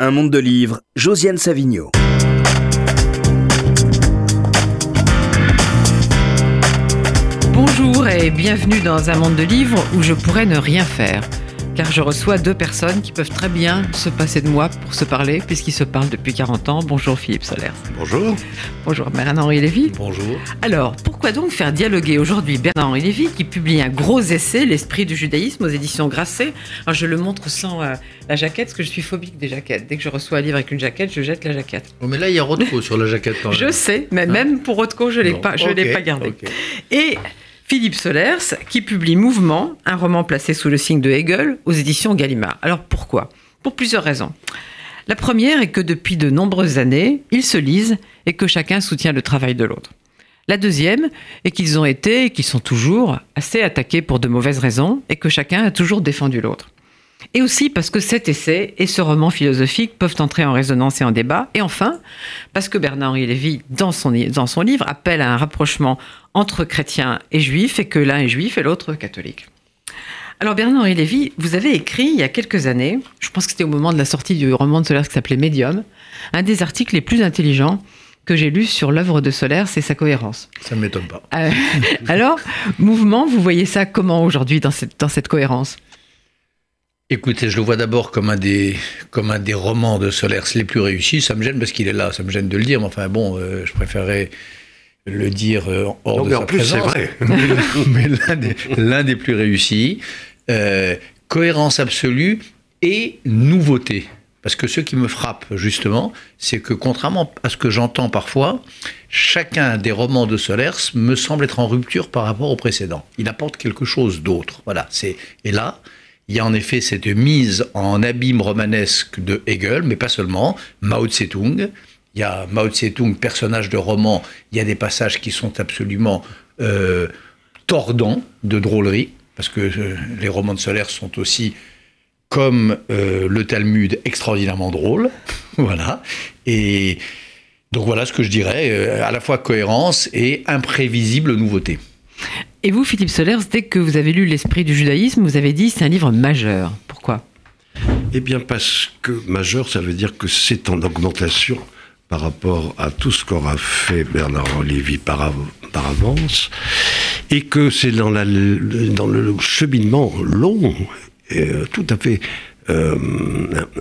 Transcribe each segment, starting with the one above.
Un monde de livres, Josiane Savigno. Bonjour et bienvenue dans un monde de livres où je pourrais ne rien faire car je reçois deux personnes qui peuvent très bien se passer de moi pour se parler, puisqu'ils se parlent depuis 40 ans. Bonjour Philippe Solers. Bonjour. Bonjour Bernard-Henri Lévy. Bonjour. Alors, pourquoi donc faire dialoguer aujourd'hui Bernard-Henri Lévy, qui publie un gros essai, L'esprit du judaïsme, aux éditions Grasset Alors, je le montre sans euh, la jaquette, parce que je suis phobique des jaquettes. Dès que je reçois un livre avec une jaquette, je jette la jaquette. Oh, mais là, il y a Rothko sur la jaquette quand même. Je sais, mais hein même pour Rothko, je ne l'ai pas, je l'ai pas gardé. Et Philippe Solers, qui publie Mouvement, un roman placé sous le signe de Hegel aux éditions Gallimard. Alors pourquoi? Pour plusieurs raisons. La première est que depuis de nombreuses années, ils se lisent et que chacun soutient le travail de l'autre. La deuxième est qu'ils ont été et qu'ils sont toujours assez attaqués pour de mauvaises raisons et que chacun a toujours défendu l'autre. Et aussi parce que cet essai et ce roman philosophique peuvent entrer en résonance et en débat. Et enfin, parce que Bernard-Henri Lévy, dans son, dans son livre, appelle à un rapprochement entre chrétiens et juifs et que l'un est juif et l'autre catholique. Alors Bernard-Henri Lévy, vous avez écrit il y a quelques années, je pense que c'était au moment de la sortie du roman de Solaire qui s'appelait Médium, un des articles les plus intelligents que j'ai lu sur l'œuvre de Solaire, c'est sa cohérence. Ça ne m'étonne pas. Euh, alors, mouvement, vous voyez ça comment aujourd'hui dans cette, dans cette cohérence? Écoutez, je le vois d'abord comme un des comme un des romans de Solers les plus réussis. Ça me gêne parce qu'il est là, ça me gêne de le dire, mais enfin bon, euh, je préférerais le dire euh, hors de mais sa en plus, c'est vrai. mais l'un des, plus réussis, euh, cohérence absolue et nouveauté. Parce que ce qui me frappe justement, c'est que contrairement à ce que j'entends parfois, chacun des romans de Solers me semble être en rupture par rapport au précédent. Il apporte quelque chose d'autre. Voilà. C'est et là, il y a en effet cette mise en abîme romanesque de Hegel, mais pas seulement, Mao Tse-tung. Il y a Mao Tse-tung, personnage de roman, il y a des passages qui sont absolument euh, tordants de drôlerie, parce que euh, les romans de Solaire sont aussi, comme euh, le Talmud, extraordinairement drôles. voilà. Et donc voilà ce que je dirais, à la fois cohérence et imprévisible nouveauté. Et vous, Philippe Solers, dès que vous avez lu L'esprit du judaïsme, vous avez dit c'est un livre majeur. Pourquoi? Eh bien parce que majeur, ça veut dire que c'est en augmentation par rapport à tout ce qu'aura fait Bernard Lévy par, avance, et que c'est dans, dans, le cheminement long, et, euh, tout à fait euh,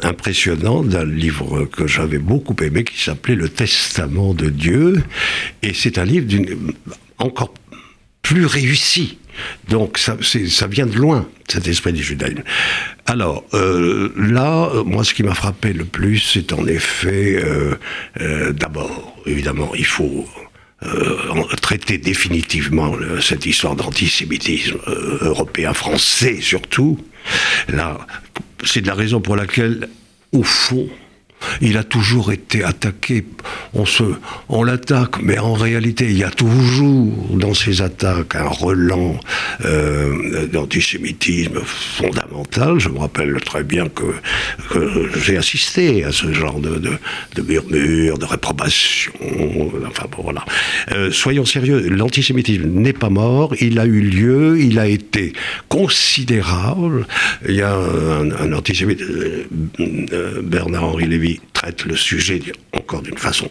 impressionnant d'un livre que j'avais beaucoup aimé qui s'appelait Le Testament de Dieu, et c'est un livre d'une encore plus réussi. Donc ça, vient de loin, cet esprit du judaïsme. Alors euh, là, moi, ce qui m'a frappé le plus, c'est en effet, euh, euh, d'abord, évidemment, il faut traiter définitivement cette histoire d'antisémitisme européen, français surtout. Là, c'est de la raison pour laquelle, au fond, il a toujours été attaqué. On, se, on l'attaque, mais en réalité, il y a toujours dans ces attaques un relan euh, d'antisémitisme fondamental. Je me rappelle très bien que, j'ai assisté à ce genre de, de, de murmures, de réprobation. Enfin bon, voilà. Euh, soyons sérieux, l'antisémitisme n'est pas mort, il a eu lieu, il a été considérable. Il y a un, un antisémite, euh, Bernard-Henri Lévy, traite le sujet encore d'une façon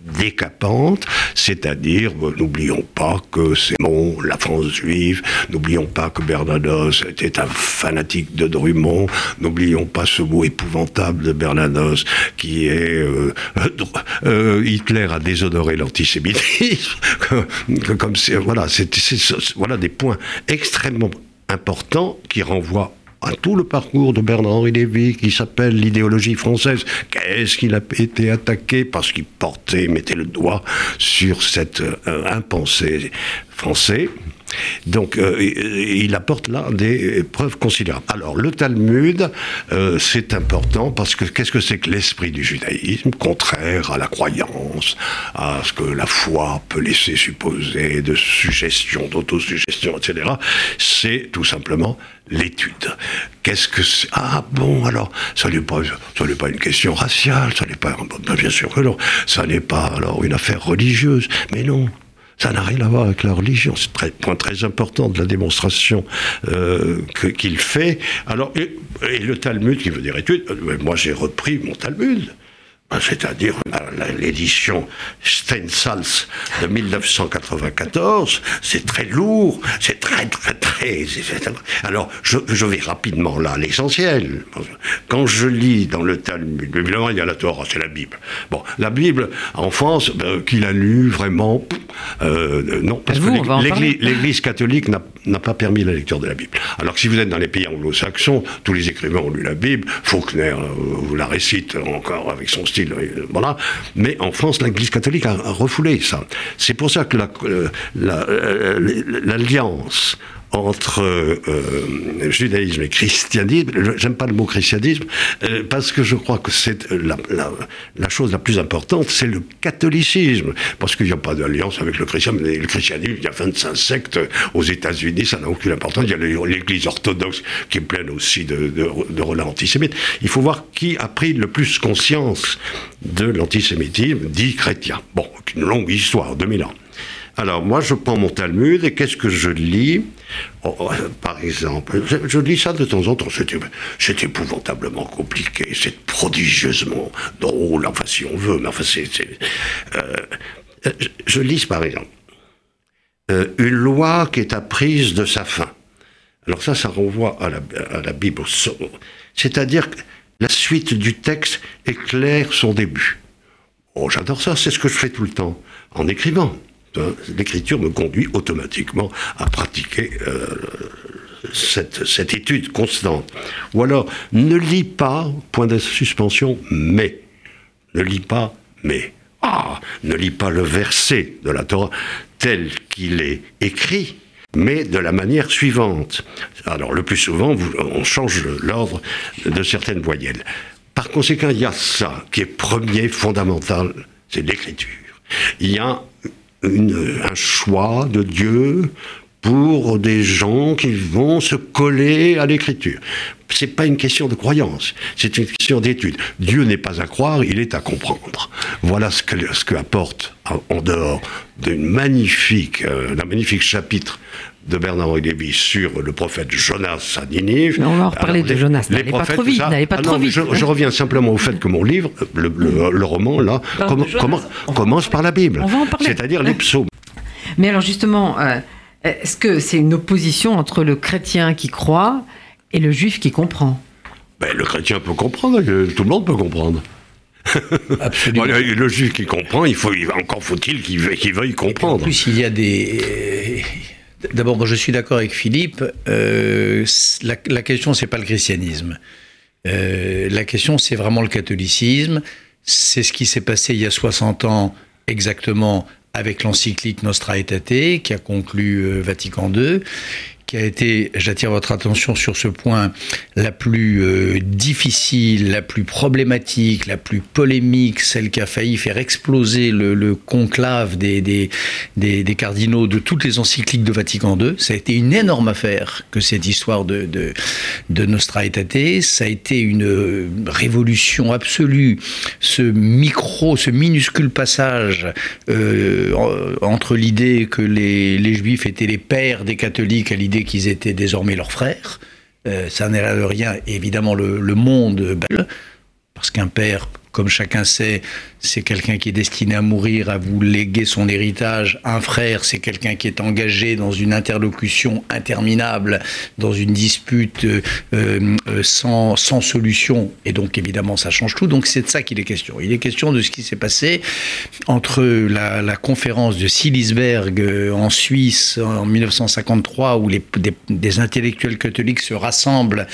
décapante, c'est-à-dire, euh, n'oublions pas que c'est bon, la France juive, n'oublions pas que Bernanos était un fanatique de Drummond, n'oublions pas ce mot épouvantable de Bernanos qui est euh, euh, Hitler a déshonoré l'antisémitisme, comme voilà, voilà des points extrêmement importants qui renvoient à tout le parcours de Bernard-Henri Lévy qui s'appelle l'idéologie française. Qu'est-ce qu'il a été attaqué parce qu'il portait, mettait le doigt sur cette euh, impensée français. Donc, euh, il apporte là des preuves considérables. Alors, le Talmud, euh, c'est important parce que qu'est-ce que c'est que l'esprit du judaïsme Contraire à la croyance, à ce que la foi peut laisser supposer de suggestions, d'autosuggestion, etc. C'est tout simplement l'étude. Qu'est-ce que c'est? Ah bon, alors, ça n'est pas, ça n'est pas une question raciale, ça n'est pas, bien sûr que non, ça n'est pas alors une affaire religieuse, mais non, Ça n'a rien à voir avec la religion. C'est un point très important de la démonstration euh, qu'il fait. Alors, et, le Talmud, qui veut dire étude, euh, moi j'ai repris mon Talmud. Ben, c'est-à-dire l'édition Stensals de 1994, c'est très lourd, c'est très, très, très... Alors, je, vais rapidement là, l'essentiel. Quand je lis dans le Talmud, évidemment, il y a la Torah, c'est la Bible. Bon, la Bible, en France, ben, qu'il a lu vraiment... Euh, non, parce que l'Église catholique n'a pas permis la lecture de la Bible. Alors que si vous êtes dans les pays anglo-saxons, tous les écrivains ont lu la Bible, Faulkner euh, vous la récite encore avec son style euh, voilà. Mais en France, l'Église catholique a, refoulé ça. C'est pour ça que euh, euh, l'alliance entre euh, judaïsme et christianisme. J'aime pas le mot christianisme euh, parce que je crois que c'est la, la, la, chose la plus importante, c'est le catholicisme. Parce qu'il n'y a pas d'alliance avec le christianisme. Le christianisme, il y a 25 sectes aux États-Unis, ça n'a aucune importance. Il y a l'Église orthodoxe qui est pleine aussi de, de, de relais antisémites. Il faut voir qui a pris le plus conscience de l'antisémitisme dit chrétien. Bon, une longue histoire, 2000 ans. Alors moi, je prends mon Talmud et qu'est-ce que je lis oh, oh, Par exemple, je, lis ça de temps en temps. C'est épouvantablement compliqué, c'est prodigieusement drôle, enfin si on veut, mais enfin c'est... Euh, je, lis par exemple euh, une loi qui est apprise de sa fin. Alors ça, ça renvoie à la, à la Bible. C'est-à-dire que la suite du texte éclaire son début. Oh, j'adore ça, c'est ce que je fais tout le temps, en écrivant. Hein, l'écriture me conduit automatiquement à pratiquer euh, cette, cette, étude constante. Ou alors, ne lis pas, point de suspension, mais. Ne lis pas, mais. Ah, ne lis pas le verset de la Torah tel qu'il est écrit, mais de la manière suivante. Alors, le plus souvent, on change l'ordre de certaines voyelles. Par conséquent, il y a ça qui est premier, fondamental, c'est l'écriture. Il y a un choix de Dieu pour des gens qui vont se coller à l'écriture. C'est pas une question de croyance, c'est une question d'étude. Dieu n'est pas à croire, il est à comprendre. Voilà ce que, ce que apporte en dehors d'une magnifique, euh, d'un magnifique chapitre de Bernard-Henri Lévy sur le prophète Jonas à Ninive. on va en reparler de Jonas, n'allez pas trop vite. Pas ah trop vite je, reviens simplement au fait que mon livre, le, roman, là, commence par la Bible, c'est-à-dire les psaumes. Mais alors justement, euh, est-ce que c'est une opposition entre le chrétien qui croit et le juif qui comprend? Ben, Le chrétien peut comprendre, tout le monde peut comprendre. Absolument. le juif qui comprend, il faut, encore faut-il qu'il veuille, comprendre. En plus, il y a des. D'abord, je suis d'accord avec Philippe. Euh, la, la, question, c'est pas le christianisme. Euh, la question, c'est vraiment le catholicisme. C'est ce qui s'est passé il y a 60 ans exactement avec l'encyclique Nostra Aetate, qui a conclu euh, Vatican II, qui a été, j'attire votre attention sur ce point, la plus euh, difficile, la plus problématique, la plus polémique, celle qui a failli faire exploser le, conclave des, des, des, cardinaux de toutes les encycliques de Vatican II. Ça a été une énorme affaire que cette histoire de, de, de Nostra Aetate. Ça a été une euh, révolution absolue. Ce micro, ce minuscule passage euh, entre l'idée que les, les juifs étaient les pères des catholiques à l'idée qu'ils étaient désormais leurs frères. Euh, ça n'est rien. évidemment, le, le monde, parce qu'un père comme chacun sait, c'est quelqu'un qui est destiné à mourir, à vous léguer son héritage. Un frère, c'est quelqu'un qui est engagé dans une interlocution interminable, dans une dispute euh, euh, sans, solution. Et donc, évidemment, ça change tout. Donc, c'est de ça qu'il est question. Il est question de ce qui s'est passé entre la, conférence de Silisberg euh, en Suisse en 1953, où les, des, intellectuels catholiques se rassemblent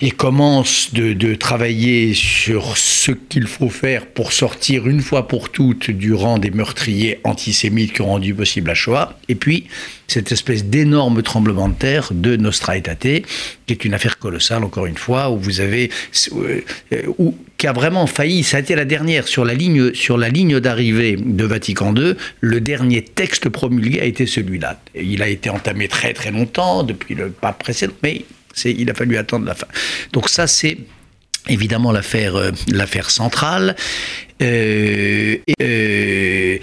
et commencent de, travailler sur ce qu'il il faut faire pour sortir une fois pour toutes du rang des meurtriers antisémites qui ont rendu possible la Shoah. Et puis, cette espèce d'énorme tremblement de terre de Nostra Aetate, qui est une affaire colossale, encore une fois, où vous avez. Euh, où, qui a vraiment failli, ça a été la dernière, sur la ligne, sur la ligne d'arrivée de Vatican II, le dernier texte promulgué a été celui-là. Il a été entamé très très longtemps, depuis le pape précédent, mais il a fallu attendre la fin. Donc ça, c'est évidemment l'affaire euh, l'affaire centrale. Euh, euh,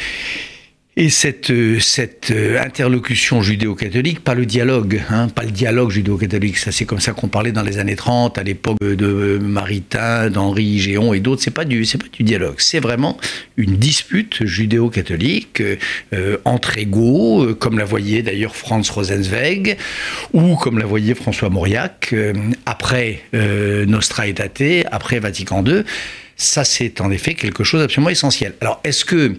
Et cette, euh, cette euh, interlocution judéo-catholique, pas le dialogue, hein, pas le dialogue judéo-catholique, ça c'est comme ça qu'on parlait dans les années 30, à l'époque de Maritain, d'Henri Géon et d'autres, c'est pas du, pas du dialogue, c'est vraiment une dispute judéo-catholique euh, entre égaux, comme la voyait d'ailleurs Franz Rosenzweig, ou comme la voyait François Mauriac, après Nostra Aetate, après Vatican II. Ça, c'est en effet quelque chose d'absolument essentiel. Alors, est-ce que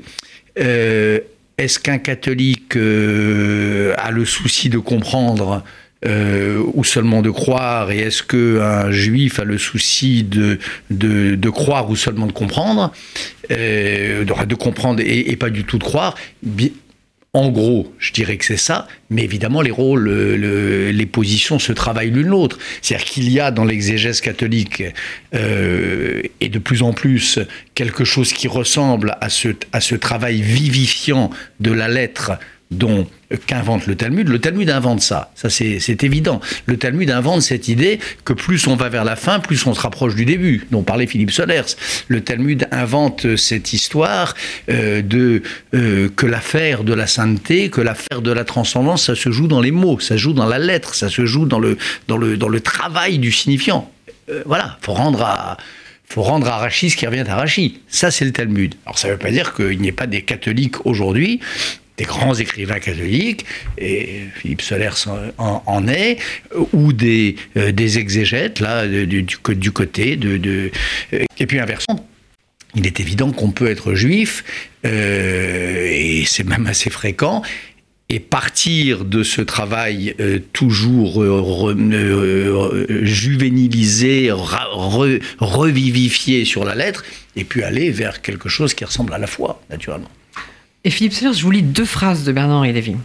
est-ce qu'un catholique euh, a le souci de comprendre euh, ou seulement de croire Et est-ce qu'un juif a le souci de, croire ou seulement de comprendre euh, de, comprendre et, pas du tout de croire? En gros, je dirais que c'est ça, mais évidemment, les rôles, les positions se travaillent l'une l'autre. C'est-à-dire qu'il y a dans l'exégèse catholique, euh, et de plus en plus, quelque chose qui ressemble à ce, à ce travail vivifiant de la lettre dont qu'invente le Talmud. Le Talmud invente ça, ça c'est évident. Le Talmud invente cette idée que plus on va vers la fin, plus on se rapproche du début, dont parlait Philippe Solers. Le Talmud invente cette histoire euh, de euh, que l'affaire de la sainteté, que l'affaire de la transcendance, ça se joue dans les mots, ça se joue dans la lettre, ça se joue dans le, dans le, dans le travail du signifiant. Euh, voilà, faut rendre à faut rendre à Rachid ce qui revient à Rachid. Ça, c'est le Talmud. Alors, ça ne veut pas dire qu'il n'y ait pas des catholiques aujourd'hui des grands écrivains catholiques, et Philippe Solers en, est, ou des, euh, exégètes, là, du, du, côté de, euh, Et puis inversement, il est évident qu'on peut être juif, euh, et c'est même assez fréquent, et partir de ce travail toujours juvénilisé, revivifié sur la lettre, et puis aller vers quelque chose qui ressemble à la foi, naturellement. Et Philippe Sellers, je vous lis deux phrases de Bernard-Henri Lévy.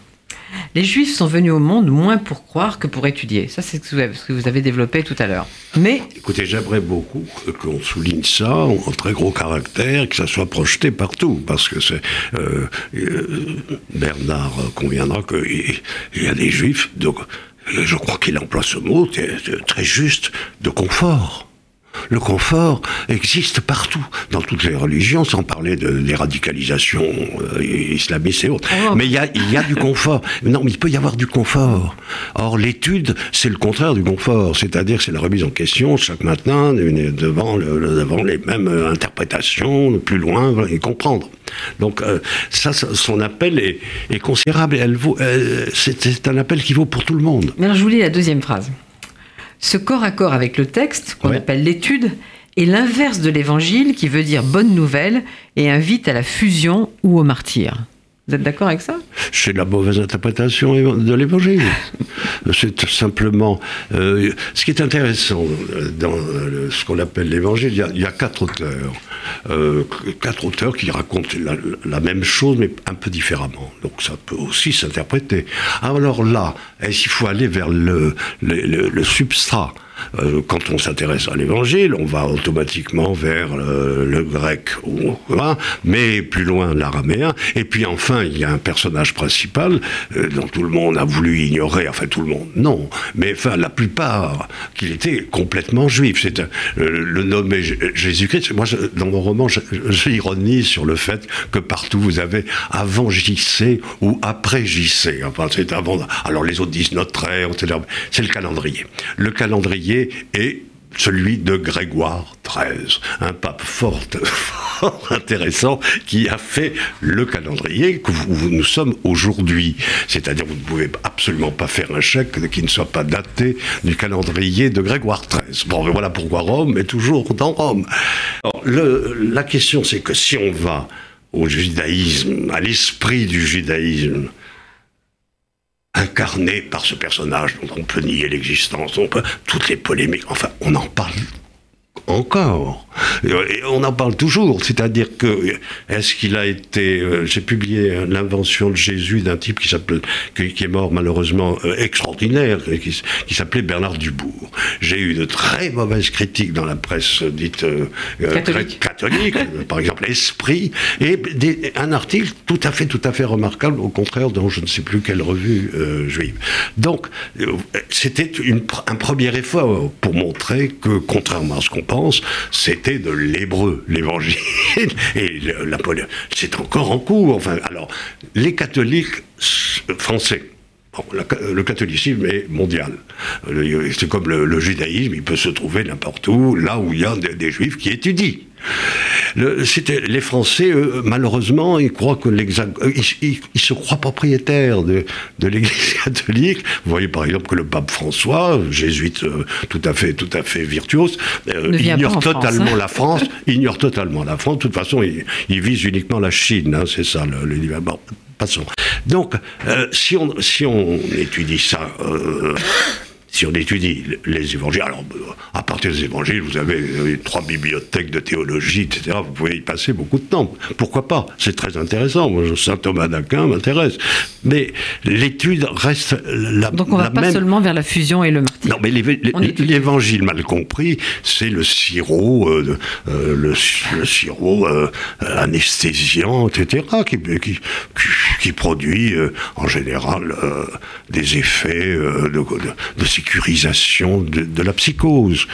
Les Juifs sont venus au monde moins pour croire que pour étudier. Ça, c'est ce que vous avez développé tout à l'heure. Mais. Écoutez, j'aimerais beaucoup qu'on souligne ça en très gros caractère, que ça soit projeté partout. Parce que c'est. Euh, euh, Bernard conviendra qu'il y a des Juifs, donc, je crois qu'il emploie ce mot très juste, de confort. Le confort existe partout, dans toutes les religions, sans parler de, des radicalisations euh, islamistes et autres. Oh. Mais il y a, y a du confort. Non, mais il peut y avoir du confort. Or, l'étude, c'est le contraire du confort. C'est-à-dire, c'est la remise en question chaque matin devant, le, devant les mêmes interprétations, plus loin, et comprendre. Donc, euh, ça, son appel est, est considérable. Elle vaut, euh, c'est un appel qui vaut pour tout le monde. Mais alors, je vous lis la deuxième phrase. Ce corps à corps avec le texte, qu'on appelle l'étude, est l'inverse de l'évangile qui veut dire bonne nouvelle et invite à la fusion ou au martyr. Vous êtes d'accord avec ça? C'est la mauvaise interprétation de l'évangile. C'est simplement. Euh, ce qui est intéressant dans ce qu'on appelle l'évangile, il, y, a quatre auteurs. Euh, quatre auteurs qui racontent la, même chose, mais un peu différemment. Donc ça peut aussi s'interpréter. Alors là, est-ce qu'il faut aller vers le, le substrat? Quand on s'intéresse à l'évangile, on va automatiquement vers euh, le grec, mais plus loin l'araméen. Et puis enfin, il y a un personnage principal euh, dont tout le monde a voulu ignorer, enfin tout le monde, non, mais enfin la plupart, qu'il était complètement juif. C'est le nommé Jésus-Christ. Moi, dans mon roman, j'ironise sur le fait que partout vous avez avant JC ou après JC. Enfin, c'est avant. Alors les autres disent notre ère, c'est le calendrier. Le calendrier et celui de Grégoire XIII, un pape fort, intéressant qui a fait le calendrier où nous sommes aujourd'hui. C'est-à-dire vous ne pouvez absolument pas faire un chèque qui ne soit pas daté du calendrier de Grégoire XIII. Bon, voilà pourquoi Rome est toujours dans Rome. la question c'est que si on va au judaïsme, à l'esprit du judaïsme, incarné par ce personnage dont on peut nier l'existence, on peut toutes les polémiques, enfin on en parle encore. Et on en parle toujours, c'est-à-dire que est-ce qu'il a été. Euh, j'ai publié l'invention de Jésus d'un type qui qui, est mort malheureusement euh, extraordinaire, qui, s'appelait Bernard Dubourg. J'ai eu de très mauvaises critiques dans la presse dite euh, catholique, par exemple Esprit, et un article tout à fait, tout à fait remarquable, au contraire, dans je ne sais plus quelle revue juive. Donc, c'était un premier effort pour montrer que, contrairement à ce qu'on pense, c'est de l'hébreu, l'évangile. Et la, c'est encore en cours. Enfin, alors, les catholiques français, le catholicisme est mondial. C'est comme le, judaïsme, il peut se trouver n'importe où, là où il y a des juifs qui étudient. Le, les Français, malheureusement, ils croient que euh, ils, se croient propriétaires de, de l'Église catholique. Vous voyez par exemple que le pape François, jésuite euh, tout à fait, tout à fait virtuose, euh, ignore totalement hein. la France. ignore totalement la France. De toute façon, il, vise uniquement la Chine. Hein, c'est ça le, le bon, passons. Donc, si on si on étudie ça si on étudie les évangiles, alors à partir des évangiles, vous avez euh, trois bibliothèques de théologie, etc. Vous pouvez y passer beaucoup de temps. Pourquoi pas? C'est très intéressant. Moi, Saint Thomas d'Aquin m'intéresse. Mais l'étude reste la Donc on va pas seulement vers la fusion et le martyr. Non, mais l'évangile mal compris, c'est le sirop, euh, euh, le, sirop anesthésiant, etc., qui, qui, qui produit en général des effets de, de, de sécurisation de, la psychose,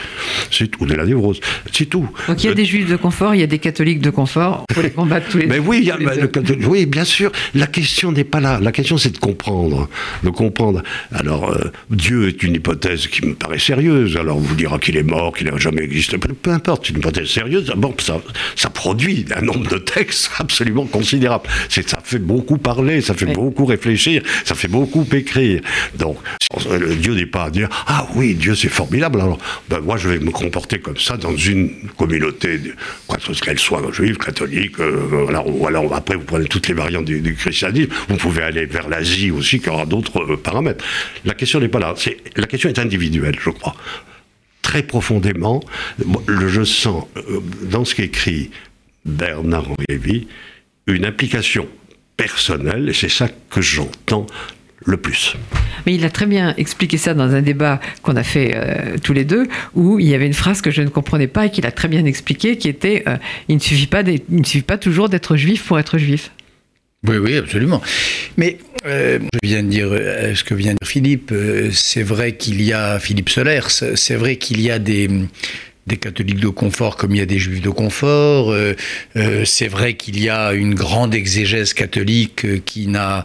tout, de la névrose, c'est tout. Donc il y a des juifs de confort, il y a des catholiques de confort, il faut les combattre tous les Mais oui, oui, bien sûr, la question n'est pas là, la question c'est de comprendre, de comprendre. Alors, euh, Dieu est une hypothèse qui me paraît sérieuse, alors on vous dira qu'il est mort, qu'il n'a jamais existé, peu, importe, c'est une hypothèse sérieuse, d'abord ça, ça produit un nombre de textes absolument considérable, c'est, ça fait beaucoup parler, ça fait beaucoup réfléchir, ça fait beaucoup écrire. Donc, Dieu n'est pas à Ah oui, Dieu c'est formidable, alors ben, moi je vais me comporter comme ça dans une communauté, quoi qu'elle soit juive, catholique, euh, ou alors après vous prenez toutes les variantes du, christianisme, vous pouvez aller vers l'Asie aussi qui aura d'autres euh, paramètres. La question n'est pas là, la question est individuelle, je crois. Très profondément, je sens euh, dans ce qu'écrit Bernard-Henri Lévy une implication personnelle, et c'est ça que j'entends le plus. Mais il a très bien expliqué ça dans un débat qu'on a fait euh, tous les deux, où il y avait une phrase que je ne comprenais pas et qu'il a très bien expliqué, qui était euh, il, ne suffit pas il ne suffit pas toujours d'être juif pour être juif. Oui, oui, absolument. Mais euh, je viens de dire ce que vient de dire Philippe. c'est vrai qu'il y a Philippe Solers. C'est vrai qu'il y a des des catholiques de confort comme il y a des juifs de confort. c'est vrai qu'il y a une grande exégèse catholique qui n'a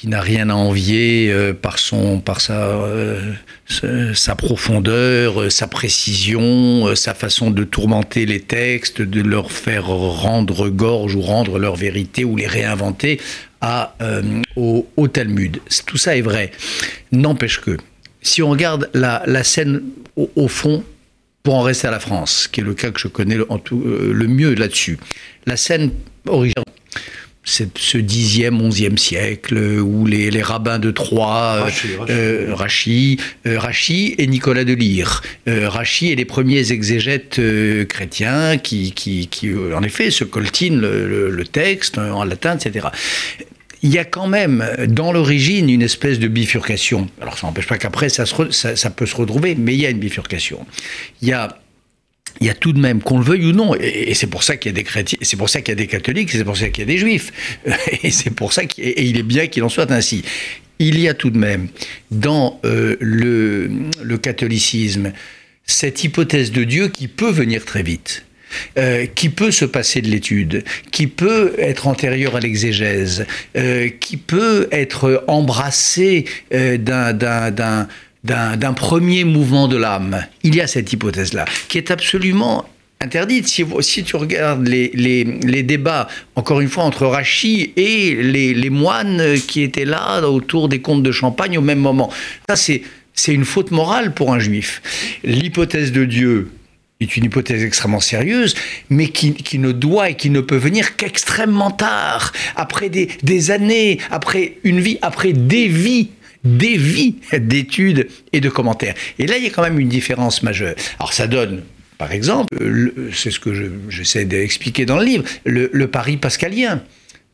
qui n'a rien à envier euh, par son par sa euh, sa profondeur, euh, sa précision, sa façon de tourmenter les textes, de leur faire rendre gorge ou rendre leur vérité ou les réinventer à au, Talmud. Tout ça est vrai. N'empêche que si on regarde la, la scène au, fond, pour en rester à la France, qui est le cas que je connais le, en tout, le mieux là-dessus, la scène originale ce dixième, onzième siècle, où les, rabbins de Troyes, Rachi, euh, euh, et Nicolas de Lyre. Euh, Rachi et les premiers exégètes chrétiens qui, qui, en effet, se coltinent le, texte en latin, etc il y a quand même dans l'origine une espèce de bifurcation. Alors ça n'empêche pas qu'après ça, peut se retrouver, mais il y a une bifurcation. Il y a tout de même, qu'on le veuille ou non, et, c'est pour ça qu'il y a des chrétiens, c'est pour ça qu'il y a des catholiques, c'est pour ça qu'il y a des juifs, et c'est pour ça qu'il il est bien qu'il en soit ainsi. Il y a tout de même dans euh, le, catholicisme cette hypothèse de Dieu qui peut venir très vite. Euh, qui peut se passer de l'étude, qui peut être antérieur à l'exégèse, euh, qui peut être embrassé d'un d'un premier mouvement de l'âme. Il y a cette hypothèse-là, qui est absolument interdite. Si, tu regardes les, débats, encore une fois, entre Rachi et les, moines qui étaient là autour des comtes de Champagne au même moment, ça c'est une faute morale pour un juif. L'hypothèse de Dieu, est une hypothèse extrêmement sérieuse, mais qui, qui, ne doit et qui ne peut venir qu'extrêmement tard, après des, des années, après une vie, après des vies des vies d'études et de commentaires. Et là, il y a quand même une différence majeure. Alors ça donne, par exemple, c'est ce que j'essaie d'expliquer dans le livre, le, le pari pascalien.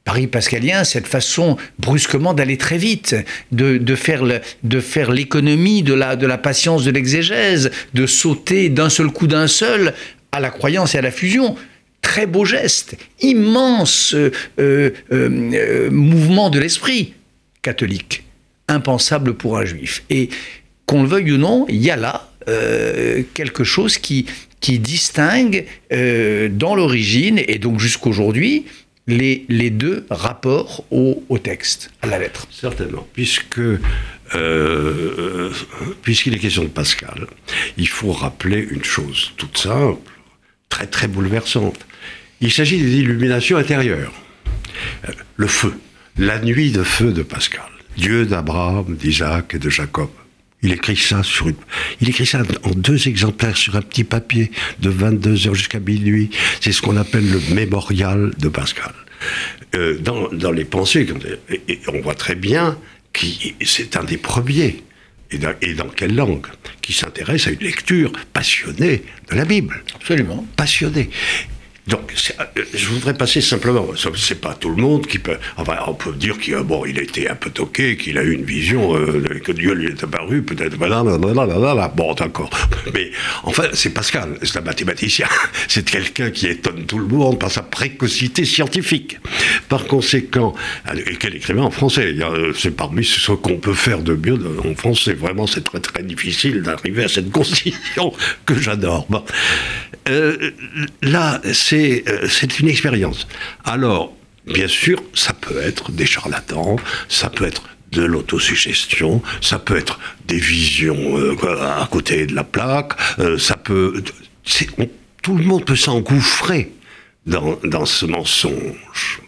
Paris pascalien, cette façon brusquement d'aller très vite, de, de faire l'économie de la, de la patience de l'exégèse, de sauter d'un seul coup d'un seul à la croyance et à la fusion. Très beau geste, immense euh, euh, euh, mouvement de l'esprit catholique impensable pour un juif. Et qu'on le veuille ou non, il y a là quelque chose qui, qui distingue dans l'origine et donc jusqu'aujourd'hui les, deux rapports au, au, texte, à la lettre. Certainement, puisque euh, puisqu'il est question de Pascal, il faut rappeler une chose toute simple, très très bouleversante. Il s'agit des illuminations intérieures. Euh, le feu, la nuit de feu de Pascal, Dieu d'Abraham, d'Isaac et de Jacob. Il écrit ça sur il écrit ça en deux exemplaires sur un petit papier de 22 heures jusqu'à minuit. C'est ce qu'on appelle le mémorial de Pascal. Euh, dans, dans, les pensées, on voit très bien que c'est un des premiers. Et dans, et dans, quelle langue Qui s'intéresse à une lecture passionnée de la Bible. Absolument. Passionnée. Donc, euh, je voudrais passer simplement, c'est pas tout le monde qui peut, enfin, on peut dire qu'il bon, il a été un peu toqué, qu'il a eu une vision, euh, que Dieu lui est apparu, peut-être, bon, d'accord. Mais, enfin, c'est Pascal, c'est un mathématicien, c'est quelqu'un qui étonne tout le monde par sa précocité scientifique. Par conséquent, et quel écrivain en français, c'est parmi ce qu'on peut faire de mieux en français, vraiment, c'est très très difficile d'arriver à cette conclusion que j'adore. Bon. Euh, là, c'est euh, c'est une expérience. Alors, bien sûr, ça peut être des charlatans, ça peut être de l'autosuggestion, ça peut être des visions euh, à côté de la plaque, euh, ça peut... tout le monde peut s'engouffrer dans, dans ce mensonge.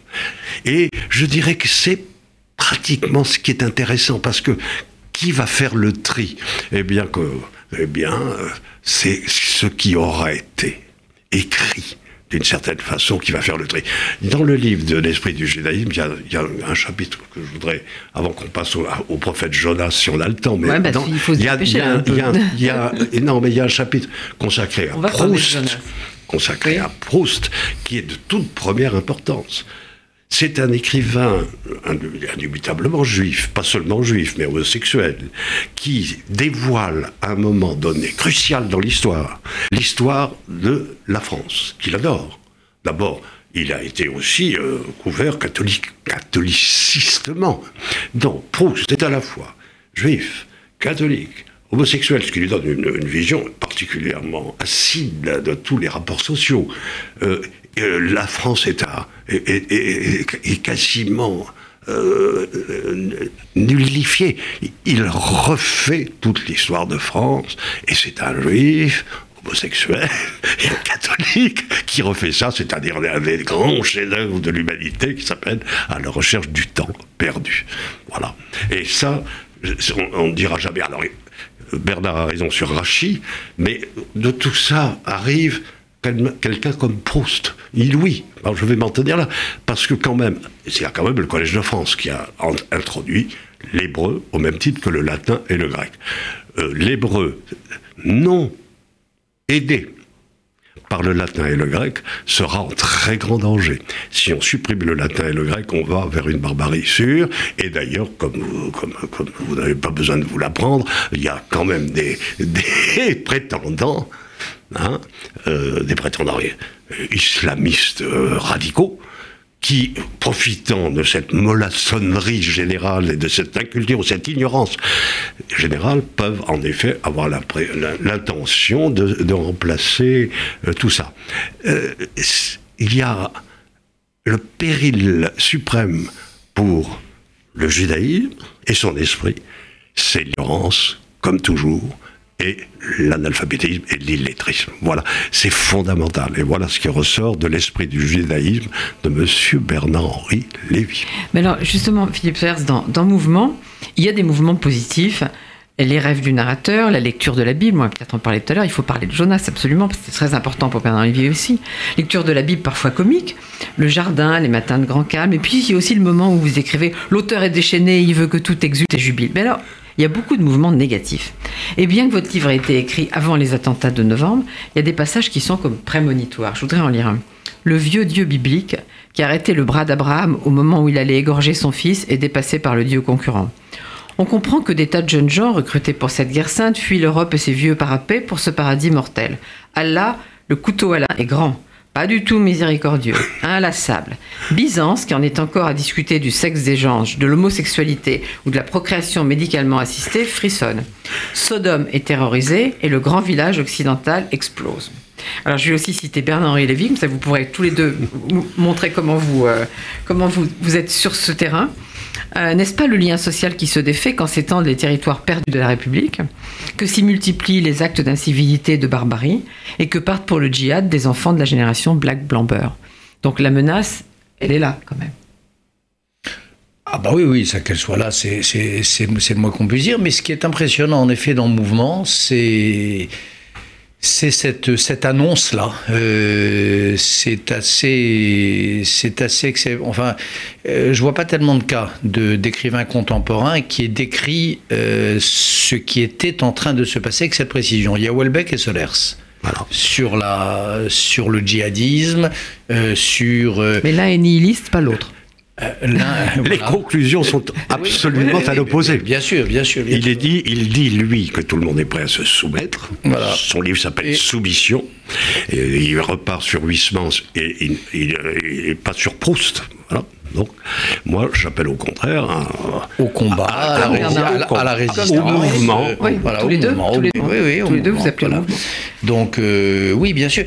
Et je dirais que c'est pratiquement ce qui est intéressant, parce que qui va faire le tri? Eh bien, que, eh bien c'est ce qui aura été écrit d'une certaine façon, qui va faire le tri. Dans le livre de l'esprit du judaïsme, il y, a, un chapitre que je voudrais, avant qu'on passe au, prophète Jonas, si on a le temps, mais il y a, non, mais il y a un chapitre consacré à Proust, consacré à Proust, qui est de toute première importance. C'est un écrivain indubitablement juif, pas seulement juif, mais homosexuel, qui dévoile à un moment donné, crucial dans l'histoire, l'histoire de la France, qu'il adore. D'abord, il a été aussi euh, couvert catholique, catholicistement. Donc, Proust est à la fois juif, catholique, homosexuel, ce qui lui donne une, vision particulièrement acide de tous les rapports sociaux. Euh, euh, la France est, à, est, quasiment euh, nullifiée. Il refait toute l'histoire de France, et c'est un juif homosexuel et catholique qui refait ça, c'est-à-dire un des grands chefs-d'œuvre de l'humanité qui s'appelle À la recherche du temps perdu. Voilà. Et ça, on ne dira jamais. Alors, Bernard a raison sur Rachid, mais de tout ça arrive quelqu'un comme Proust. Il oui. Je vais m'en tenir là, parce que quand même, c'est quand même le Collège de France qui a introduit l'hébreu au même titre que le latin et le grec. Euh, l'hébreu non aidé par le latin et le grec sera en très grand danger. Si on supprime le latin et le grec, on va vers une barbarie sûre. Et d'ailleurs, comme, vous n'avez pas besoin de vous l'apprendre, il y a quand même des prétendants Hein, euh, des prétendants islamistes euh, radicaux, qui, profitant de cette mollassonnerie générale et de cette inculture, cette ignorance générale, peuvent en effet avoir l'intention de, remplacer euh, tout ça. il y a le péril suprême pour le judaïsme et son esprit, c'est l'ignorance, comme toujours, et l'analphabétisme et l'illettrisme. Voilà, c'est fondamental. Et voilà ce qui ressort de l'esprit du judaïsme de M. Bernard-Henri Lévy. Mais alors, justement, Philippe Sers, dans, dans Mouvement, il y a des mouvements positifs. Les rêves du narrateur, la lecture de la Bible, moi peut-être en parler tout à l'heure, il faut parler de Jonas absolument, parce que c'est très important pour Bernard Lévy aussi. Lecture de la Bible parfois comique, le jardin, les matins de grand calme, et puis il y a aussi le moment où vous écrivez L'auteur est déchaîné, il veut que tout exulte et jubile. Mais alors, il y a beaucoup de mouvements négatifs. Et bien que votre livre ait été écrit avant les attentats de novembre, il y a des passages qui sont comme prémonitoires. Je voudrais en lire un. Le vieux Dieu biblique qui arrêtait le bras d'Abraham au moment où il allait égorger son fils est dépassé par le Dieu concurrent. On comprend que des tas de jeunes gens recrutés pour cette guerre sainte fuient l'Europe et ses vieux parapets pour ce paradis mortel. Allah, le couteau Allah, est grand. Pas du tout miséricordieux, inlassable. Byzance, qui en est encore à discuter du sexe des gens, de l'homosexualité ou de la procréation médicalement assistée, frissonne. Sodome est terrorisé et le grand village occidental explose. Alors je vais aussi citer Bernard-Henri Lévy, comme ça vous pourrez tous les deux montrer comment vous, euh, comment vous, vous êtes sur ce terrain. Euh, n'est-ce pas le lien social qui se défait quand s'étendent les territoires perdus de la République, que s'y multiplient les actes d'incivilité et de barbarie, et que partent pour le djihad des enfants de la génération Black Blamber? Donc la menace, elle est là quand même. Ah bah oui, oui, ça qu'elle soit là, c'est le moins qu'on puisse dire. Mais ce qui est impressionnant, en effet, dans le mouvement, c'est c'est cette, cette annonce-là. Euh, c'est assez, c'est assez Enfin, euh, je vois pas tellement de cas de d'écrivains contemporains qui aient décrit euh, ce qui était en train de se passer avec cette précision. Il y a Welbeck et Solers. Sur, la, sur le djihadisme, sur... Mais l'un est nihiliste, pas l'autre. Euh, les conclusions sont absolument à l'opposé. Bien sûr, bien sûr. il, Est dit, il dit, lui, que tout le monde est prêt à se soumettre. Son livre s'appelle Soumission. Et il repart sur Huysmans et il, pas sur Proust. Donc, moi, j'appelle au contraire au combat, à, la, résistance, au mouvement. Oui, tous, les deux, tous les deux, vous appelez voilà. Donc, euh, oui, bien sûr.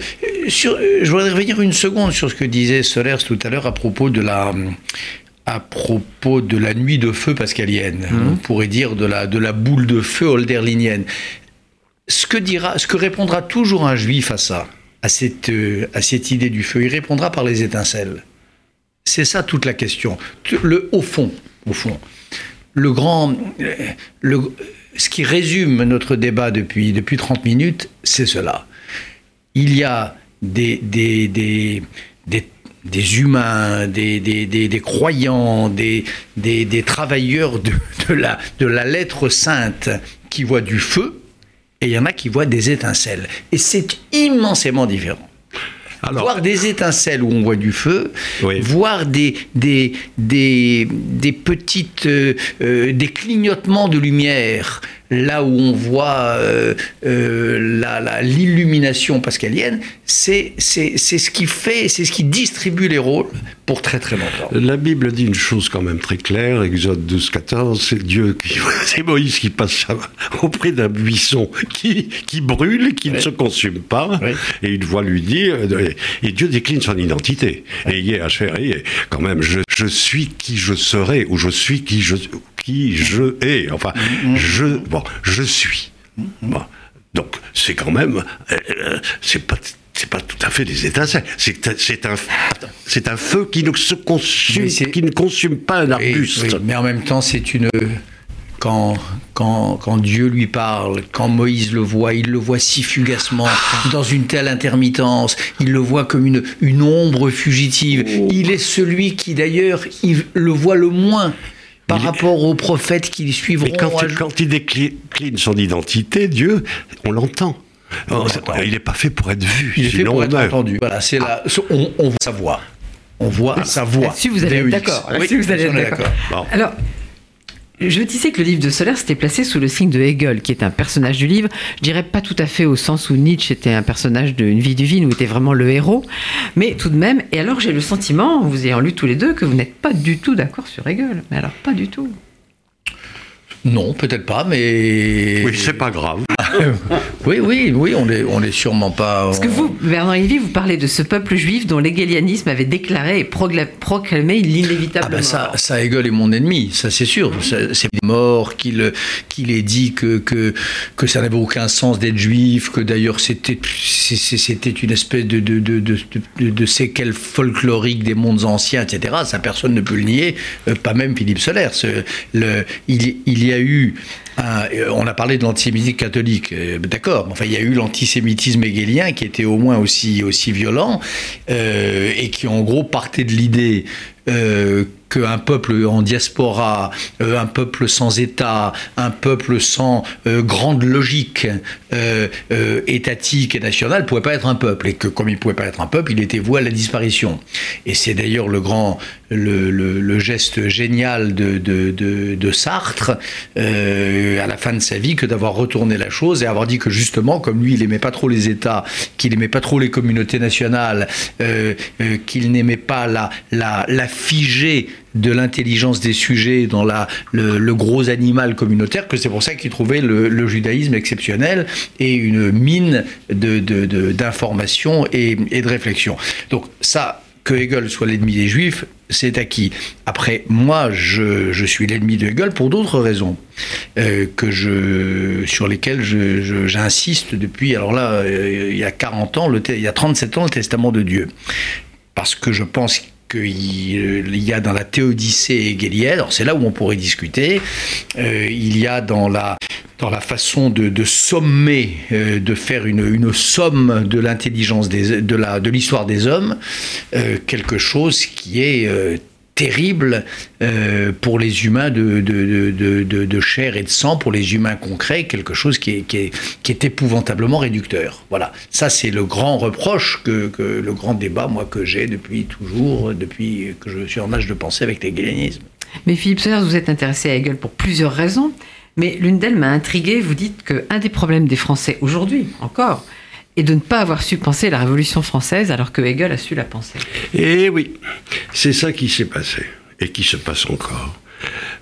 Sur, je voudrais revenir une seconde sur ce que disait Solers tout à l'heure à propos de la à propos de la nuit de feu pascalienne, mmh. on pourrait dire de la, de la boule de feu holderlinienne. Ce que, dira, ce que répondra toujours un juif à ça, à cette, euh, à cette idée du feu, il répondra par les étincelles. C'est ça toute la question. Le, au fond, au fond, le grand, ce qui résume notre débat depuis, depuis 30 minutes, c'est cela. Il y a des, des, des, des humains, des, des, des, croyants, des, des, travailleurs de, de, la, de la lettre sainte qui voient du feu, et il y en a qui voient des étincelles. Et c'est immensément différent voir des étincelles où on voit du feu, voir des, des, des, des petites, euh, euh, des clignotements de lumière là où on voit euh, euh, l'illumination pascalienne, c'est ce qui fait, c'est ce qui distribue les rôles pour très très longtemps. La Bible dit une chose quand même très claire, Exode 12, 14, c'est Dieu qui, c'est Moïse qui passe auprès d'un buisson qui, qui brûle, qui ne se consume pas, et une voix lui dit, euh, et Dieu décline son identité. Et quand même, je, je suis qui je serai, ou je suis qui je, qui je hais. Enfin, je, bon, je suis. Donc, c'est quand même. Euh, c'est pas c'est pas tout à fait des étincelles. C'est un, c'est un feu qui ne se consume, qui ne consume pas un arbuste. mais en même temps, c'est une. Quand, quand, quand, Dieu lui parle, quand Moïse le voit, il le voit si fugacement, dans une telle intermittence, il le voit comme une, une ombre fugitive. Oh. Il est celui qui d'ailleurs le voit le moins par rapport aux prophètes qui les suivront. Mais quand, il, quand il décline son identité, Dieu, on l'entend. il n'est pas fait pour être vu. Il est fait pour être entendu. Voilà, c'est là. On, voit sa voix. On voit sa voix. Si vous allez d'accord. Si vous allez d'accord. Alors, je disais que le livre de Solaire s'était placé sous le signe de Hegel, qui est un personnage du livre. Je dirais pas tout à fait au sens où Nietzsche était un personnage d'une vie divine, où était vraiment le héros, mais tout de même. Et alors j'ai le sentiment, vous ayant lu tous les deux, que vous n'êtes pas du tout d'accord sur Hegel. Mais alors pas du tout. Non, peut-être pas, mais. Oui, c'est pas grave. oui, oui, oui, on n'est on est sûrement pas. Parce que vous, Bernard Lévy, vous parlez de ce peuple juif dont l'hégélianisme avait déclaré et proclamé l'inévitable ah ben ça, ça, Hegel est mon ennemi, ça c'est sûr. C'est mort qu'il qu'il ait dit que, que, que ça n'avait aucun sens d'être juif, que d'ailleurs c'était une espèce de, de, de, de, de séquelle folklorique des mondes anciens, etc. Ça, personne ne peut le nier, euh, pas même Philippe Soler. Le, il, il y a eu euh, on a parlé de l'antisémitisme catholique, euh, d'accord, enfin il y a eu l'antisémitisme hegelien qui était au moins aussi, aussi violent euh, et qui en gros partait de l'idée qu'un peuple en diaspora, un peuple sans État, un peuple sans grande logique étatique et nationale ne pouvait pas être un peuple et que comme il ne pouvait pas être un peuple, il était voué à la disparition. Et c'est d'ailleurs le grand, le, geste génial de, de, de Sartre à la fin de sa vie que d'avoir retourné la chose et avoir dit que justement, comme lui, il aimait pas trop les États, qu'il aimait pas trop les communautés nationales, qu'il n'aimait pas la, la, la figée de l'intelligence des sujets dans la, le, gros animal communautaire, que c'est pour ça qu'il trouvait le, judaïsme exceptionnel et une mine d'informations de, de, et, et de réflexion. Donc ça, que Hegel soit l'ennemi des Juifs, c'est acquis. Après, moi, je, je suis l'ennemi de Hegel pour d'autres raisons, euh, que je, sur lesquelles j'insiste depuis, alors là, euh, il y a 40 ans, le, il y a 37 ans, le testament de Dieu. Parce que je pense qu'il y a dans la théodicée hegelienne, alors c'est là où on pourrait discuter, euh, il y a dans la, dans la façon de, sommer, euh, de faire une, une somme de l'intelligence de l'histoire des hommes, euh, quelque chose qui est terrible euh, pour les humains de, de, chair et de sang, pour les humains concrets, quelque chose qui est, qui est, qui est épouvantablement réducteur. Voilà, ça c'est le grand reproche, que, que, le grand débat, moi, que j'ai depuis toujours, depuis que je suis en âge de penser avec l'hégélianisme. Mais Philippe Sellers, vous êtes intéressé à Hegel pour plusieurs raisons, mais l'une d'elles m'a intrigué, vous dites qu'un des problèmes des Français aujourd'hui, encore, et de ne pas avoir su penser la Révolution française alors que Hegel a su la penser. Eh oui, c'est ça qui s'est passé et qui se passe encore.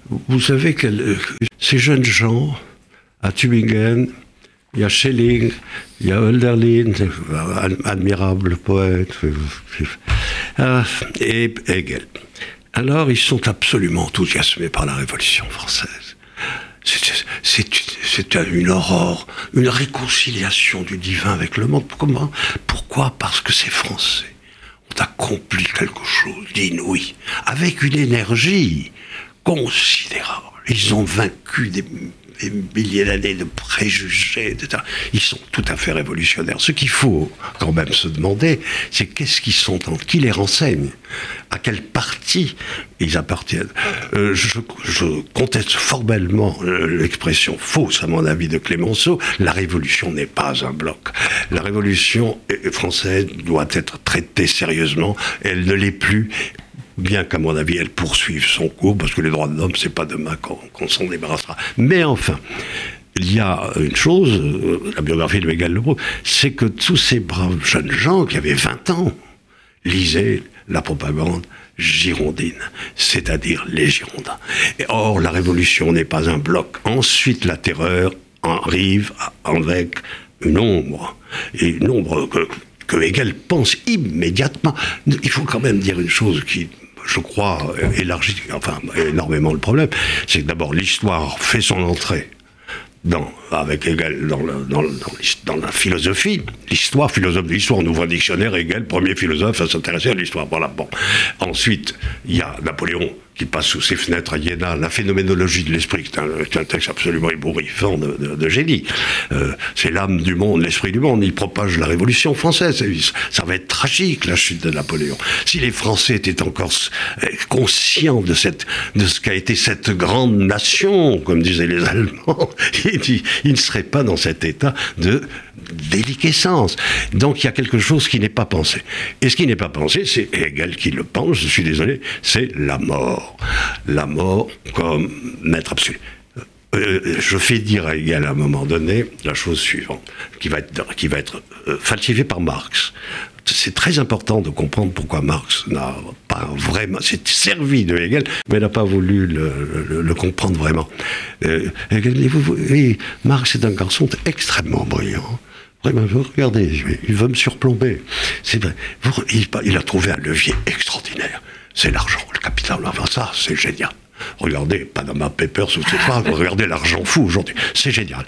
Vous savez que ces jeunes gens à Tübingen, il y a Schelling, il y a Hölderlin, admirable poète, euh, et Hegel. Alors ils sont absolument enthousiasmés par la Révolution française. C'est une aurore, une réconciliation du divin avec le monde. Comment? Pourquoi? Parce que ces Français ont accompli quelque chose d'inouï, avec une énergie considérable. Ils ont vaincu des des milliers d'années de préjugés, etc. Ils sont tout à fait révolutionnaires. Ce qu'il faut quand même se demander, c'est qu'est-ce qu'ils sont, qui les renseigne, à quel parti ils appartiennent? Euh, je, conteste formellement euh, l'expression fausse, à mon avis, de Clémenceau. La révolution n'est pas un bloc. La révolution française doit être traitée sérieusement. Elle ne l'est plus bien qu'à mon avis, elle poursuive son cours, parce que les droits de l'homme, c'est pas demain qu'on s'en débarrassera. Mais enfin, il y a une chose, euh, la biographie de Hegel le c'est que tous ces braves jeunes gens qui avaient 20 ans lisaient la propagande girondine, c'est-à-dire les Girondins. Or, la révolution n'est pas un bloc. Ensuite, la terreur arrive avec une ombre. Et une ombre que, que Hegel pense immédiatement. Il faut quand même dire une chose qui je crois, élargit enfin, énormément le problème, c'est que d'abord l'histoire fait son entrée dans, avec Hegel dans, la philosophie, l'histoire, philosophe de l'histoire, on ouvre dictionnaire, Hegel, premier philosophe à s'intéresser à l'histoire. Voilà, bon. Ensuite, il y a Napoléon qui passe sous ses fenêtres à Iéna, la phénoménologie de l'esprit, qui est un, texte absolument ébouriffant de, génie. Euh, c'est l'âme du monde, l'esprit du monde. Il propage la Révolution française. Ça va être tragique, la chute de Napoléon. Si les Français étaient encore euh, conscients de, cette, de ce qu'a été cette grande nation, comme disaient les Allemands, ils ne seraient pas dans cet état de déliquescence. Donc il y a quelque chose qui n'est pas pensé. Et ce qui n'est pas pensé, c'est Hegel qui le pense, je suis désolé, c'est la mort. La mort comme maître absolu. Euh, je fais dire à Hegel à un moment donné la chose suivante, qui va être, qui va être euh, falsifiée par Marx. C'est très important de comprendre pourquoi Marx n'a pas vraiment, s'est servi de Hegel, mais n'a pas voulu le, comprendre vraiment. Euh, Hegel, oui, Marx est un garçon extrêmement brillant regardez, il veut me surplomber. C'est vrai. Il, a trouvé un levier extraordinaire. C'est l'argent, le capital. Enfin, ça, c'est génial. Regardez Panama Papers ou etc. regardez l'argent fou aujourd'hui. C'est génial.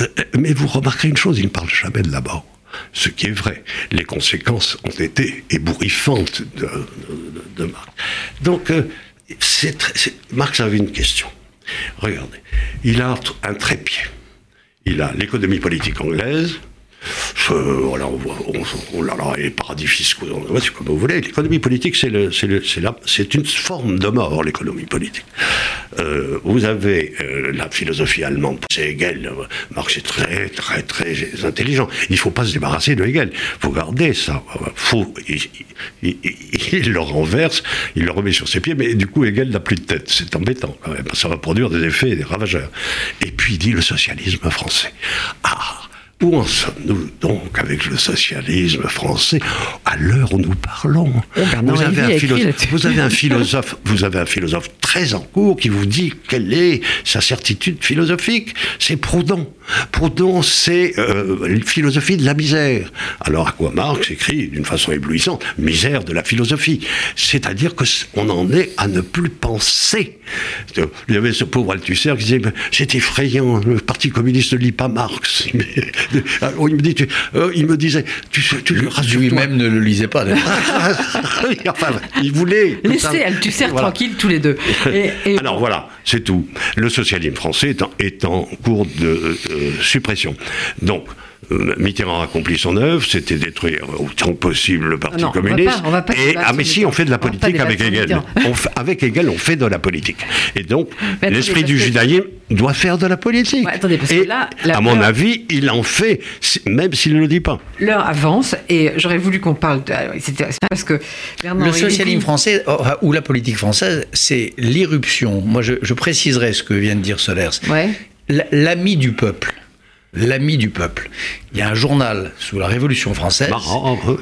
Euh, mais vous remarquerez une chose, il ne parle jamais de la mort. Ce qui est vrai. Les conséquences ont été ébouriffantes de, Marx. Donc, euh, Marx avait une question. Regardez, il a un trépied. Il a l'économie politique anglaise, voilà, on, on, les paradis fiscaux, c'est comme vous voulez. L'économie politique, c'est une forme de mort, l'économie politique. Euh, vous avez euh, la philosophie allemande, c'est Hegel. Marx est très, très, très intelligent. Il ne faut pas se débarrasser de Hegel. Il faut garder ça. Faut, il, le renverse, il le remet sur ses pieds, mais du coup, Hegel n'a plus de tête. C'est embêtant quand même. Ça va produire des effets, des ravageurs. Et puis, il dit le socialisme français. Ah où en sommes-nous donc avec le socialisme français à l'heure où nous parlons? Oh, vous, avez un philosophe, vous, avez un philosophe, vous avez un philosophe très en cours qui vous dit quelle est sa certitude philosophique. C'est Proudhon. Proudhon, c'est euh, philosophie de la misère. Alors à quoi Marx écrit d'une façon éblouissante misère de la philosophie. C'est-à-dire que on en est à ne plus penser. Il y avait ce pauvre Althusser qui disait c'est effrayant, le Parti communiste ne lit pas Marx. il me dit, euh, il me disait, tu, tu Lui-même ne le lisait pas. enfin, il voulait. Laissez Althusser tranquille tous les deux. Alors voilà, c'est tout. Le socialisme français est en, cours de euh, suppression. Donc, euh, Mitterrand a accompli son œuvre, c'était détruire autant que possible le Parti communiste. et, ah mais si, on fait de la politique avec Hegel. avec Hegel, on fait de la politique. Et donc, l'esprit du judaïsme doit faire de la politique. et à mon avis, il en fait, même s'il ne le dit pas. L'heure avance, et j'aurais voulu qu'on parle de... Parce que le socialisme français, oh, ou la politique française, c'est l'irruption. Moi, je, je, préciserai ce que vient de dire Solers. Ouais. L'ami du peuple l'ami du peuple. Il y a un journal sous la Révolution française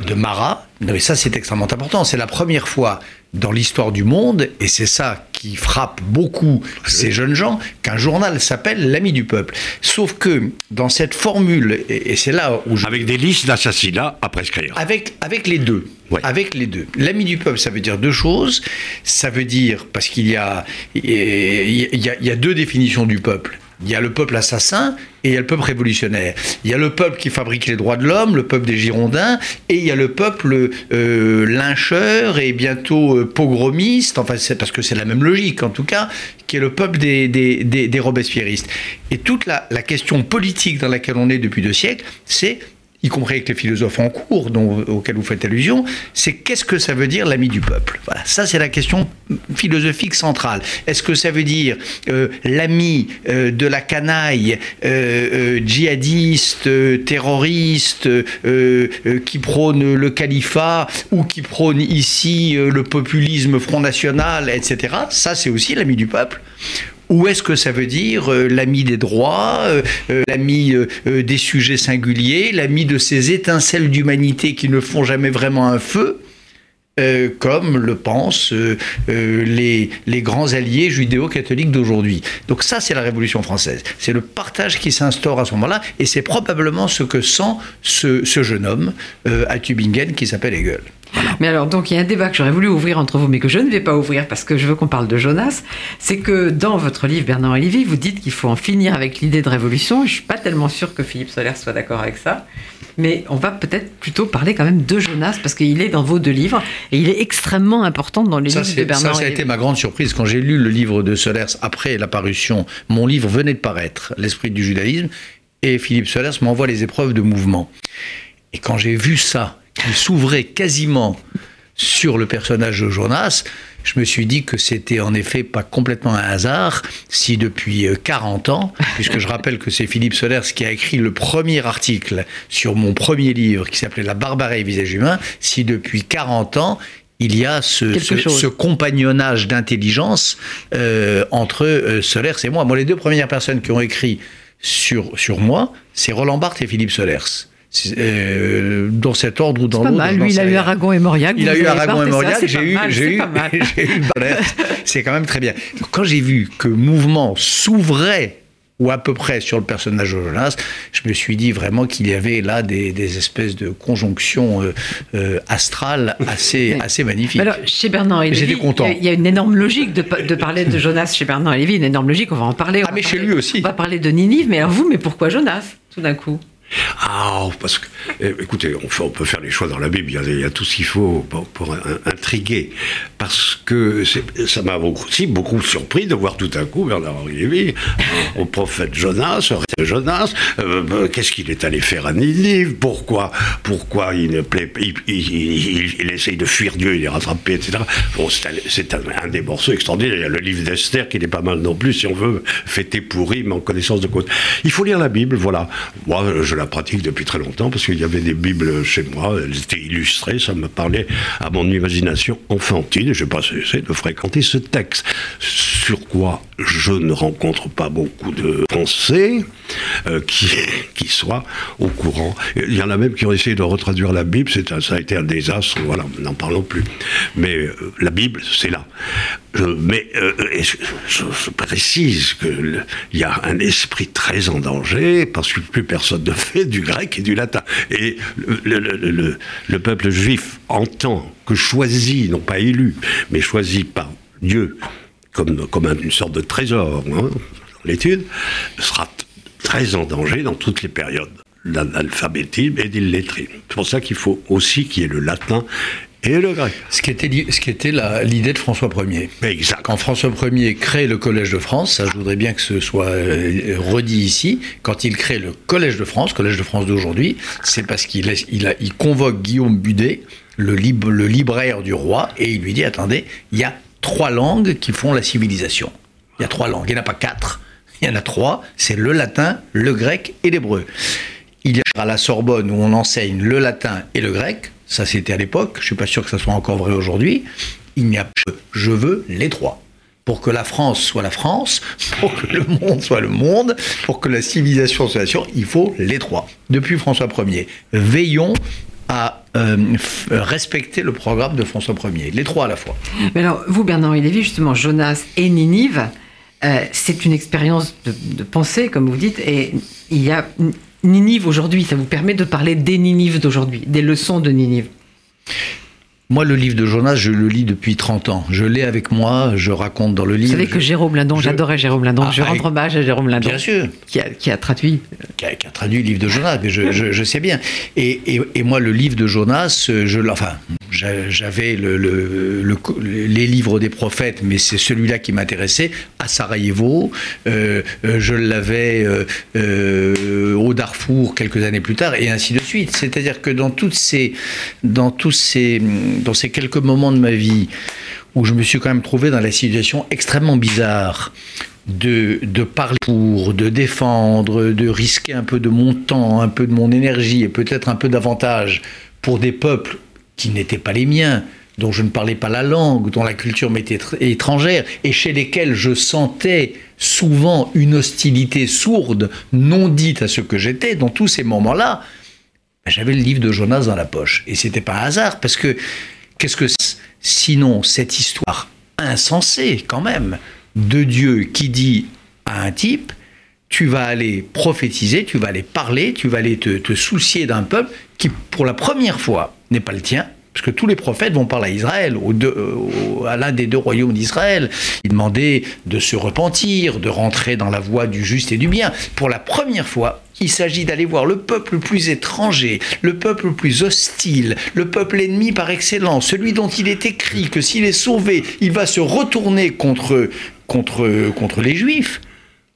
de Marat. mais ça, c'est extrêmement important. C'est la première fois dans l'histoire du monde, et c'est ça qui frappe beaucoup ces jeunes gens, qu'un journal s'appelle l'ami du peuple. Sauf que dans cette formule, et, c'est là où je... Avec des listes d'assassinats à prescrire. Avec, avec les deux. Avec les deux. L'ami du peuple, ça veut dire deux choses. Ça veut dire, parce qu'il y a, il y, a, il y a deux définitions du peuple. Il y a le peuple assassin et il y a le peuple révolutionnaire. Il y a le peuple qui fabrique les droits de l'homme, le peuple des Girondins, et il y a le peuple euh, lyncheur et bientôt euh, pogromiste, enfin c'est parce que c'est la même logique en tout cas, qui est le peuple des, des, des, robespierristes. Et toute la, la question politique dans laquelle on est depuis deux siècles, c'est y compris avec les philosophes en cours dont, auxquels vous faites allusion, c'est qu'est-ce que ça veut dire l'ami du peuple? Voilà, ça c'est la question philosophique centrale. Est-ce que ça veut dire euh, l'ami euh, de la canaille euh, djihadiste, terroriste, qui prône le califat ou qui prône ici le populisme Front National, etc. Ça c'est aussi l'ami du peuple ou est-ce que ça veut dire euh, l'ami des droits, euh, euh, l'ami des sujets singuliers, l'ami de ces étincelles d'humanité qui ne font jamais vraiment un feu comme le pensent les, les, grands alliés judéo-catholiques d'aujourd'hui. Donc ça, c'est la Révolution française. C'est le partage qui s'instaure à ce moment-là, et c'est probablement ce que sent ce, ce jeune homme à Tübingen qui s'appelle Hegel. Mais alors, donc, il y a un débat que j'aurais voulu ouvrir entre vous, mais que je ne vais pas ouvrir parce que je veux qu'on parle de Jonas. C'est que dans votre livre, Bernard Olivier, vous dites qu'il faut en finir avec l'idée de révolution. Je ne suis pas tellement sûr que Philippe Soler soit d'accord avec ça. Mais on va peut-être plutôt parler quand même de Jonas parce qu'il est dans vos deux livres et il est extrêmement important dans les livres de Bernard Ça, ça a été ma grande surprise quand j'ai lu le livre de Solers après la parution. Mon livre venait de paraître, L'esprit du judaïsme, et Philippe Solers m'envoie les épreuves de mouvement. Et quand j'ai vu ça, qui s'ouvrait quasiment sur le personnage de Jonas, je me suis dit que c'était en effet pas complètement un hasard si depuis 40 euh, ans, puisque je rappelle que c'est Philippe Solers qui a écrit le premier article sur mon premier livre qui s'appelait La barbarie visage humain, si depuis 40 ans, il y a ce, compagnonnage d'intelligence euh, entre euh, Solers et moi. Moi, les deux premières personnes qui ont écrit sur, sur moi, c'est Roland Barthes et Philippe Solers. Euh, dans cet ordre ou dans l'autre. Lui, il a eu Aragon et Mauriac. Il a eu Aragon et Mauriac. J'ai eu, j'ai eu, C'est quand même très bien. Quand j'ai vu que mouvement s'ouvrait ou à peu près sur le personnage de Jonas, je me suis dit vraiment qu'il y avait là des, espèces de conjonctions euh, euh, astrales assez, assez magnifiques. Alors, chez Bernard et content. Il y a une énorme logique de, de parler de Jonas chez Bernard et Lévy, une énorme logique, on va en parler. Ah, mais chez lui aussi. On va parler de Ninive, mais alors vous, mais pourquoi Jonas, tout d'un coup? Ah, parce que, eh, écoutez, on, peut faire les choix dans la Bible, il y a, tout ce qu'il faut pour, intriguer. Parce que ça m'a aussi beaucoup surpris de voir tout à coup Bernard-Henri Lévy, au prophète Jonas, Jonas, euh, euh, qu'est-ce qu'il est allé faire à Ninive Pourquoi Pourquoi il, essaye de fuir Dieu, il est rattrapé, etc. Bon, c'est un, des morceaux extraordinaires. Il y a le livre d'Esther qui n'est pas mal non plus, si on veut fêter pourri, mais en connaissance de cause. Il faut lire la Bible, voilà. Moi, je la pratique depuis très longtemps parce qu'il y avait des Bibles chez moi, elles étaient illustrées, ça me parlait à mon imagination enfantine, et je n'ai pas cessé de fréquenter ce texte. Sur quoi je ne rencontre pas beaucoup de Français euh, qui, qui soient au courant. Il y en a même qui ont essayé de retraduire la Bible, ça a été un désastre, voilà, n'en parlons plus. Mais euh, la Bible, c'est là. mais euh, je, précise qu'il y a un esprit très en danger, parce que plus personne ne fait du grec et du latin. Et le, le, le peuple juif entend que choisi, non pas élu, mais choisi par Dieu, comme, comme une sorte de trésor hein, l'étude, sera très en danger dans toutes les périodes l'alphabétisme et l'illettrisme. C'est pour ça qu'il faut aussi qu'il y ait le latin et le grec. Ce qui était, ce qui était l'idée de François Ier. Exact. Quand François Ier crée le Collège de France, ça je voudrais bien que ce soit euh, redit ici, quand il crée le Collège de France, Collège de France d'aujourd'hui, c'est parce qu'il il, il convoque Guillaume Budet, le, le libraire du roi, et il lui dit, attendez, il y a trois langues qui font la civilisation. Il y a trois langues, il n'y en a pas quatre, il y en a trois, c'est le latin, le grec et l'hébreu. Il y a à la Sorbonne où on enseigne le latin et le grec, ça c'était à l'époque, je ne suis pas sûr que ça soit encore vrai aujourd'hui, il n'y a je veux les trois. Pour que la France soit la France, pour que le monde soit le monde, pour que la civilisation soit la civilisation, il faut les trois. Depuis François Ier, veillons à euh, respecter le programme de François Ier, les trois à la fois. Mais alors, vous, Bernard Lévy, justement, Jonas et Ninive, euh, c'est une expérience de, de, pensée, comme vous dites, et il y a Ninive aujourd'hui, ça vous permet de parler des Ninives d'aujourd'hui, des leçons de Ninive. Moi, le livre de Jonas, je le lis depuis 30 ans. Je l'ai avec moi, je raconte dans le livre. Vous savez que Jérôme Lindon, j'adorais Jérôme Lindon. Ah, je rends hommage à Jérôme Lindon. Bien sûr. Qui a, traduit. Qui a, traduit le livre de Jonas, mais je, sais bien. Et, moi, le livre de Jonas, je, enfin, j'avais le, les livres des prophètes, mais c'est celui-là qui m'intéressait, à Sarajevo. Euh, euh, je l'avais euh, au Darfour quelques années plus tard, et ainsi de suite. C'est-à-dire que dans, toutes ces, dans tous ces dans ces quelques moments de ma vie où je me suis quand même trouvé dans la situation extrêmement bizarre de, de, parler pour, de défendre, de risquer un peu de mon temps, un peu de mon énergie et peut-être un peu d'avantage pour des peuples qui n'étaient pas les miens, dont je ne parlais pas la langue, dont la culture m'était étrangère et chez lesquels je sentais souvent une hostilité sourde, non dite à ce que j'étais, dans tous ces moments-là, ben, j'avais le livre de Jonas dans la poche. Et c'était pas un hasard, parce que qu'est-ce que sinon cette histoire insensée, quand même, de Dieu qui dit à un type, tu vas aller prophétiser, tu vas aller parler, tu vas aller te, soucier d'un peuple qui, pour la première fois, n'est pas le tien, parce que tous les prophètes vont parler à Israël, à l'un des deux royaumes d'Israël. Ils demandaient de se repentir, de rentrer dans la voie du juste et du bien. Pour la première fois, il s'agit d'aller voir le peuple le plus étranger, le peuple le plus hostile, le peuple ennemi par excellence, celui dont il est écrit que s'il est sauvé, il va se retourner contre, contre, contre les Juifs.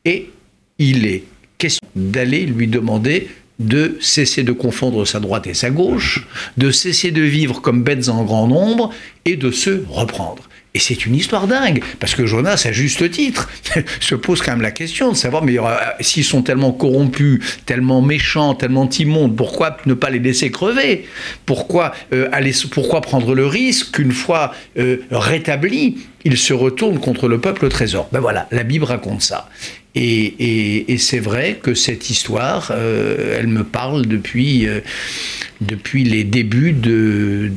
Et il est question d'aller lui demander de cesser de confondre sa droite et sa gauche, de cesser de vivre comme bêtes en grand nombre et de se reprendre. Et c'est une histoire dingue, parce que Jonas, à juste titre, se pose quand même la question de savoir, mais euh, s'ils sont tellement corrompus, tellement méchants, tellement immondes, pourquoi ne pas les laisser crever? Pourquoi, euh, aller, pourquoi prendre le risque qu'une fois euh, rétablis, ils se retournent contre le peuple au trésor? Ben voilà, la Bible raconte ça. Et, et, c'est vrai que cette histoire, elle me parle depuis depuis les débuts de,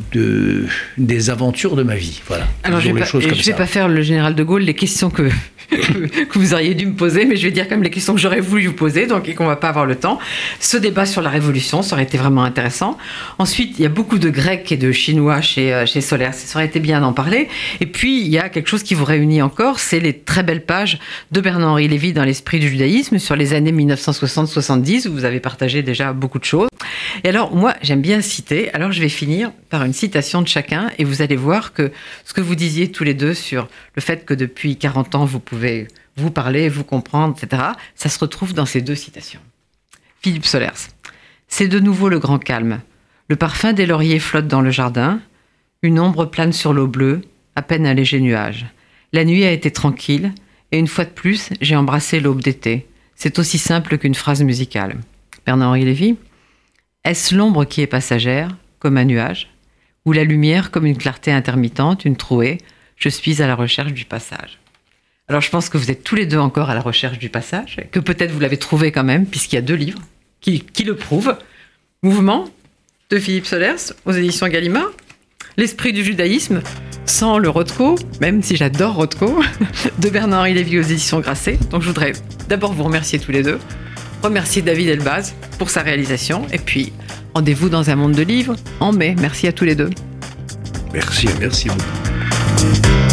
des aventures de ma vie. Voilà. Alors, je ne vais, pas faire le général de Gaulle, les questions que, que vous auriez dû me poser, mais je vais dire quand même les questions que j'aurais voulu vous poser, donc et qu'on va pas avoir le temps. Ce débat sur la Révolution, ça aurait été vraiment intéressant. Ensuite, il y a beaucoup de Grecs et de Chinois chez, euh, chez Solaire, ça aurait été bien d'en parler. Et puis, il y a quelque chose qui vous réunit encore, c'est les très belles pages de Bernard-Henri Lévy dans l'esprit du judaïsme sur les années 1960-70, où vous avez partagé déjà beaucoup de choses. Et alors, moi, j'aime bien citer, alors je vais finir par une citation de chacun, et vous allez voir que ce que vous disiez tous les deux sur le fait que depuis 40 ans, vous pouvez vous parler, vous comprendre, etc. Ça se retrouve dans ces deux citations. Philippe Solers. C'est de nouveau le grand calme. Le parfum des lauriers flotte dans le jardin. Une ombre plane sur l'eau bleue, à peine un léger nuage. La nuit a été tranquille, et une fois de plus, j'ai embrassé l'aube d'été. C'est aussi simple qu'une phrase musicale. Bernard-Henri Lévy. Est-ce l'ombre qui est passagère, comme un nuage, ou la lumière comme une clarté intermittente, une trouée? Je suis à la recherche du passage. Alors je pense que vous êtes tous les deux encore à la recherche du passage, que peut-être vous l'avez trouvé quand même, puisqu'il y a deux livres qui, le prouvent. Mouvement de Philippe Solers aux éditions Gallimard. L'esprit du judaïsme sans le Rothko, même si j'adore Rothko, de Bernard-Henri Lévy aux éditions Grasset. Donc je voudrais d'abord vous remercier tous les deux, remercier David Elbaz pour sa réalisation, et puis rendez-vous dans un monde de livres en mai. Merci à tous les deux. Merci, merci beaucoup.